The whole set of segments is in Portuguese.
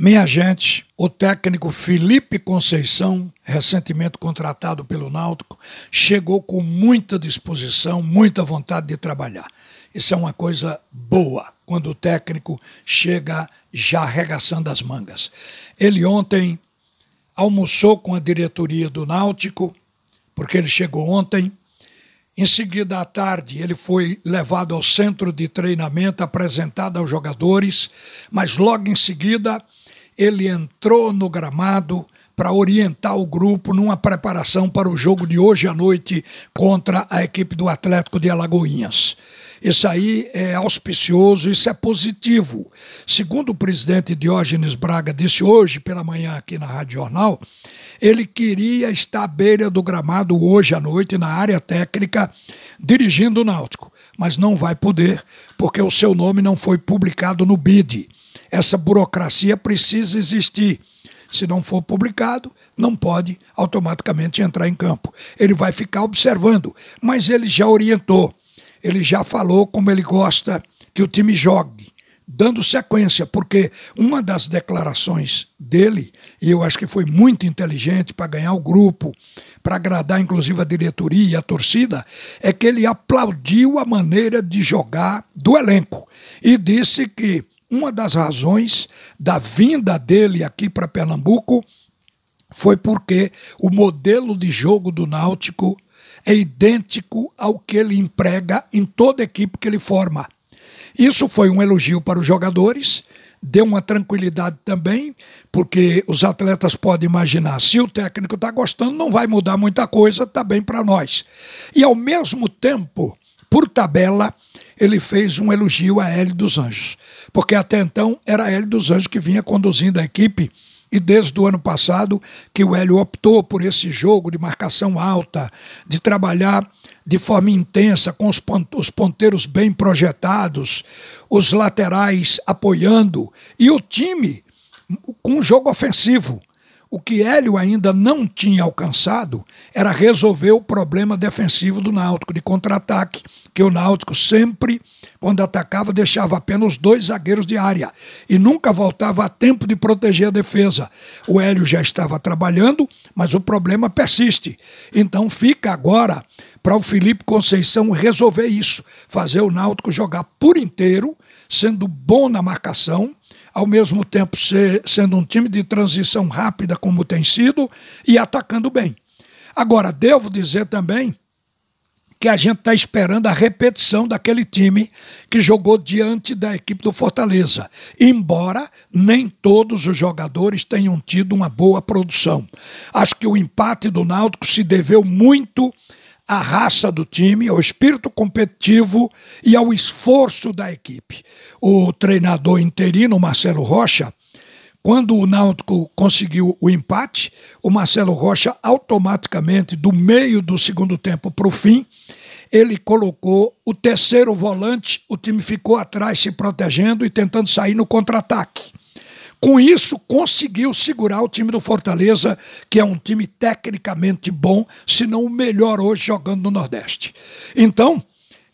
Minha gente, o técnico Felipe Conceição, recentemente contratado pelo Náutico, chegou com muita disposição, muita vontade de trabalhar. Isso é uma coisa boa quando o técnico chega já arregaçando as mangas. Ele ontem almoçou com a diretoria do Náutico, porque ele chegou ontem. Em seguida, à tarde, ele foi levado ao centro de treinamento, apresentado aos jogadores, mas logo em seguida ele entrou no gramado para orientar o grupo numa preparação para o jogo de hoje à noite contra a equipe do Atlético de Alagoinhas. Isso aí é auspicioso, isso é positivo. Segundo o presidente Diógenes Braga disse hoje pela manhã aqui na Rádio Jornal, ele queria estar à beira do gramado hoje à noite, na área técnica, dirigindo o Náutico, mas não vai poder, porque o seu nome não foi publicado no BID. Essa burocracia precisa existir. Se não for publicado, não pode automaticamente entrar em campo. Ele vai ficar observando, mas ele já orientou, ele já falou como ele gosta que o time jogue, dando sequência, porque uma das declarações dele, e eu acho que foi muito inteligente para ganhar o grupo, para agradar inclusive a diretoria e a torcida, é que ele aplaudiu a maneira de jogar do elenco e disse que uma das razões da vinda dele aqui para Pernambuco foi porque o modelo de jogo do Náutico é idêntico ao que ele emprega em toda equipe que ele forma. Isso foi um elogio para os jogadores, deu uma tranquilidade também, porque os atletas podem imaginar, se o técnico está gostando, não vai mudar muita coisa, está bem para nós. E ao mesmo tempo, por tabela, ele fez um elogio a Hélio dos Anjos, porque até então era Hélio dos Anjos que vinha conduzindo a equipe e desde o ano passado que o Hélio optou por esse jogo de marcação alta, de trabalhar de forma intensa, com os ponteiros bem projetados, os laterais apoiando e o time com um jogo ofensivo. O que Hélio ainda não tinha alcançado era resolver o problema defensivo do Náutico, de contra-ataque, que o Náutico sempre, quando atacava, deixava apenas dois zagueiros de área e nunca voltava a tempo de proteger a defesa. O Hélio já estava trabalhando, mas o problema persiste. Então fica agora para o Felipe Conceição resolver isso, fazer o Náutico jogar por inteiro, sendo bom na marcação ao mesmo tempo ser, sendo um time de transição rápida, como tem sido, e atacando bem. Agora, devo dizer também que a gente está esperando a repetição daquele time que jogou diante da equipe do Fortaleza, embora nem todos os jogadores tenham tido uma boa produção. Acho que o empate do Náutico se deveu muito à raça do time, ao espírito competitivo e ao esforço da equipe. O treinador interino, Marcelo Rocha, quando o Náutico conseguiu o empate, o Marcelo Rocha automaticamente, do meio do segundo tempo para o fim, ele colocou o terceiro volante, o time ficou atrás se protegendo e tentando sair no contra-ataque. Com isso, conseguiu segurar o time do Fortaleza, que é um time tecnicamente bom, se não o melhor hoje jogando no Nordeste. Então,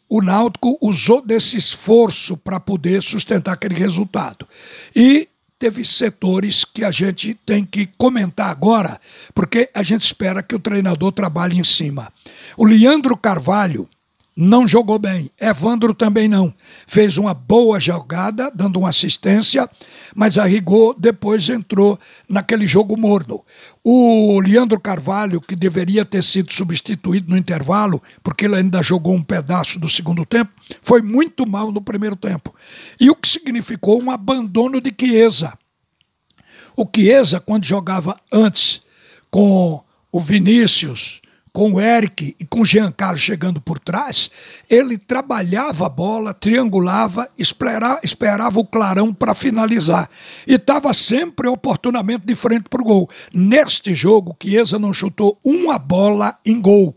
o Náutico usou desse esforço para poder sustentar aquele resultado. E teve setores que a gente tem que comentar agora, porque a gente espera que o treinador trabalhe em cima. O Leandro Carvalho não jogou bem. Evandro também não. Fez uma boa jogada, dando uma assistência, mas a rigor depois entrou naquele jogo morno. O Leandro Carvalho, que deveria ter sido substituído no intervalo, porque ele ainda jogou um pedaço do segundo tempo, foi muito mal no primeiro tempo. E o que significou um abandono de Chiesa. O Chiesa, quando jogava antes com o Vinícius, com o Eric e com o Jean Carlos chegando por trás, ele trabalhava a bola, triangulava, esperava, esperava o clarão para finalizar. E estava sempre oportunamente de frente para o gol. Neste jogo, Chiesa não chutou uma bola em gol.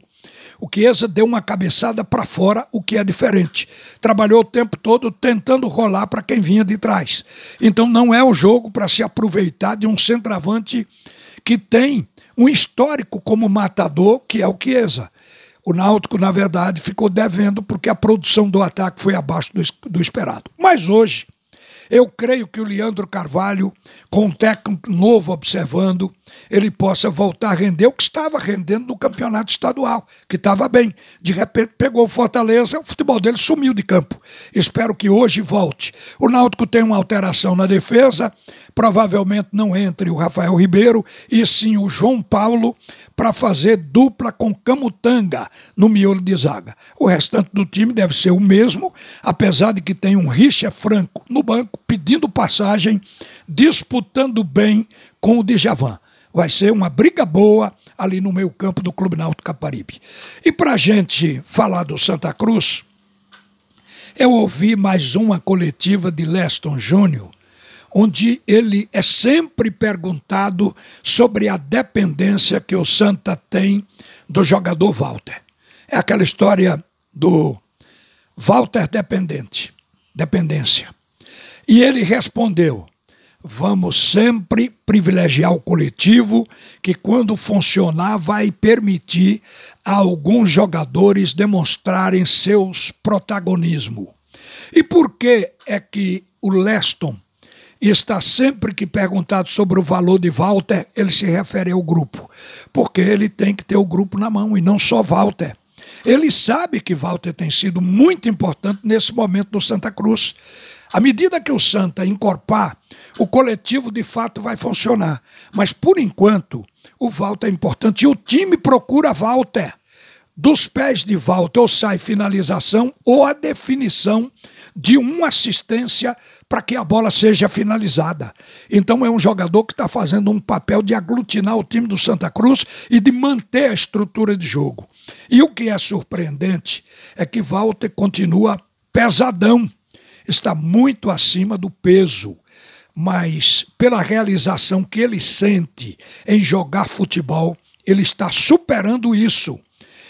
O Chiesa deu uma cabeçada para fora, o que é diferente. Trabalhou o tempo todo tentando rolar para quem vinha de trás. Então não é o jogo para se aproveitar de um centroavante que tem um histórico como matador, que é o Chiesa. O Náutico, na verdade, ficou devendo porque a produção do ataque foi abaixo do, do esperado. Mas hoje, Eu creio que o Leandro Carvalho, com um técnico novo observando, ele possa voltar a render o que estava rendendo no campeonato estadual, que estava bem. De repente pegou o Fortaleza, o futebol dele sumiu de campo. Espero que hoje volte. O Náutico tem uma alteração na defesa, provavelmente não entre o Rafael Ribeiro e sim o João Paulo para fazer dupla com Camutanga no miolo de zaga. O restante do time deve ser o mesmo, apesar de que tem um Richa Franco no banco pedindo passagem, disputando bem com o Djavan. Vai ser uma briga boa ali no meio campo do Clube Náutico Caparibe. E para a gente falar do Santa Cruz, eu ouvi mais uma coletiva de Leston Júnior, onde ele é sempre perguntado sobre a dependência que o Santa tem do jogador Walter. É aquela história do Walter dependente, dependência. E ele respondeu: vamos sempre privilegiar o coletivo, que quando funcionar vai permitir a alguns jogadores demonstrarem seus protagonismo. E por que é que o Leston está sempre que perguntado sobre o valor de Walter, ele se refere ao grupo? Porque ele tem que ter o grupo na mão e não só Walter. Ele sabe que Walter tem sido muito importante nesse momento do Santa Cruz. À medida que o Santa encorpar, o coletivo de fato vai funcionar. Mas por enquanto, o Walter é importante e o time procura Walter. Dos pés de Walter ou sai finalização ou a definição de uma assistência para que a bola seja finalizada. Então é um jogador que está fazendo um papel de aglutinar o time do Santa Cruz e de manter a estrutura de jogo. E o que é surpreendente é que Walter continua pesadão está muito acima do peso, mas pela realização que ele sente em jogar futebol, ele está superando isso.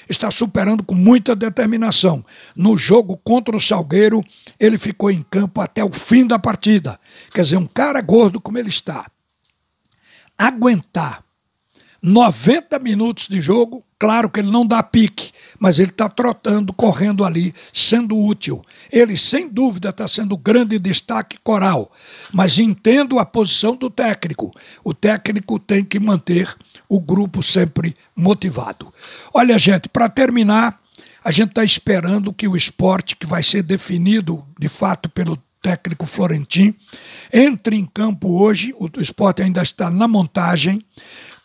Está superando com muita determinação. No jogo contra o Salgueiro, ele ficou em campo até o fim da partida. Quer dizer, um cara gordo como ele está, aguentar 90 minutos de jogo, claro que ele não dá pique, mas ele está trotando, correndo ali, sendo útil. Ele, sem dúvida, está sendo grande destaque coral, mas entendo a posição do técnico. O técnico tem que manter o grupo sempre motivado. Olha, gente, para terminar, a gente está esperando que o esporte, que vai ser definido de fato pelo técnico Florentin, entre em campo hoje. O esporte ainda está na montagem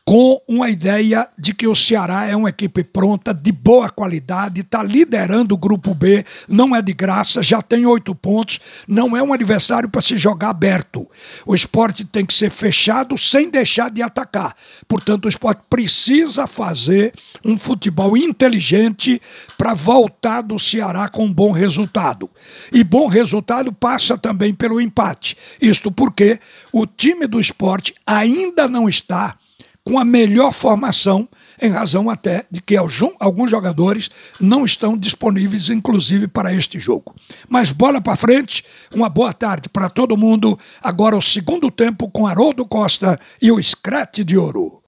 com uma ideia de que o Ceará é uma equipe pronta, de boa qualidade, está liderando o grupo B, não é de graça, já tem oito pontos, não é um adversário para se jogar aberto. O esporte tem que ser fechado sem deixar de atacar. Portanto, o esporte precisa fazer um futebol inteligente para voltar do Ceará com um bom resultado. E bom resultado passa também pelo empate. Isto porque o time do esporte ainda não está com a melhor formação, em razão até de que alguns jogadores não estão disponíveis, inclusive, para este jogo. Mas bola para frente, uma boa tarde para todo mundo. Agora o segundo tempo com Haroldo Costa e o Screte de Ouro.